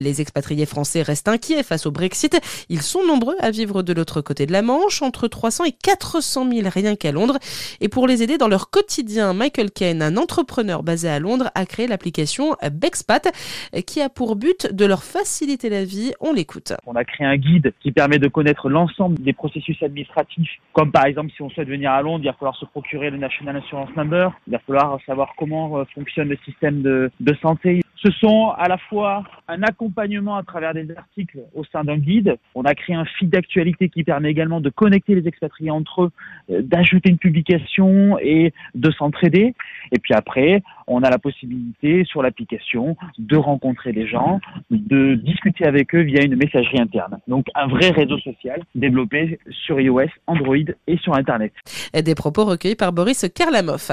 Les expatriés français restent inquiets face au Brexit. Ils sont nombreux à vivre de l'autre côté de la Manche, entre 300 et 400 000 rien qu'à Londres. Et pour les aider dans leur quotidien, Michael Kane, un entrepreneur basé à Londres, a créé l'application Bexpat, qui a pour but de leur faciliter la vie. On l'écoute. On a créé un guide qui permet de connaître l'ensemble des processus administratifs, comme par exemple si on souhaite venir à Londres, il va falloir se procurer le National Insurance Number, il va falloir savoir comment euh, fonctionne le système de, de santé. Ce sont à la fois un accompagnement à travers des articles au sein d'un guide. On a créé un feed d'actualité qui permet également de connecter les expatriés entre eux, euh, d'ajouter une publication et de s'entraider. Et puis après, on a la possibilité sur l'application de rencontrer des gens, de discuter avec eux via une messagerie interne. Donc un vrai réseau social développé sur iOS, Android et sur Internet. Des propos recueillis par Boris Karlamov.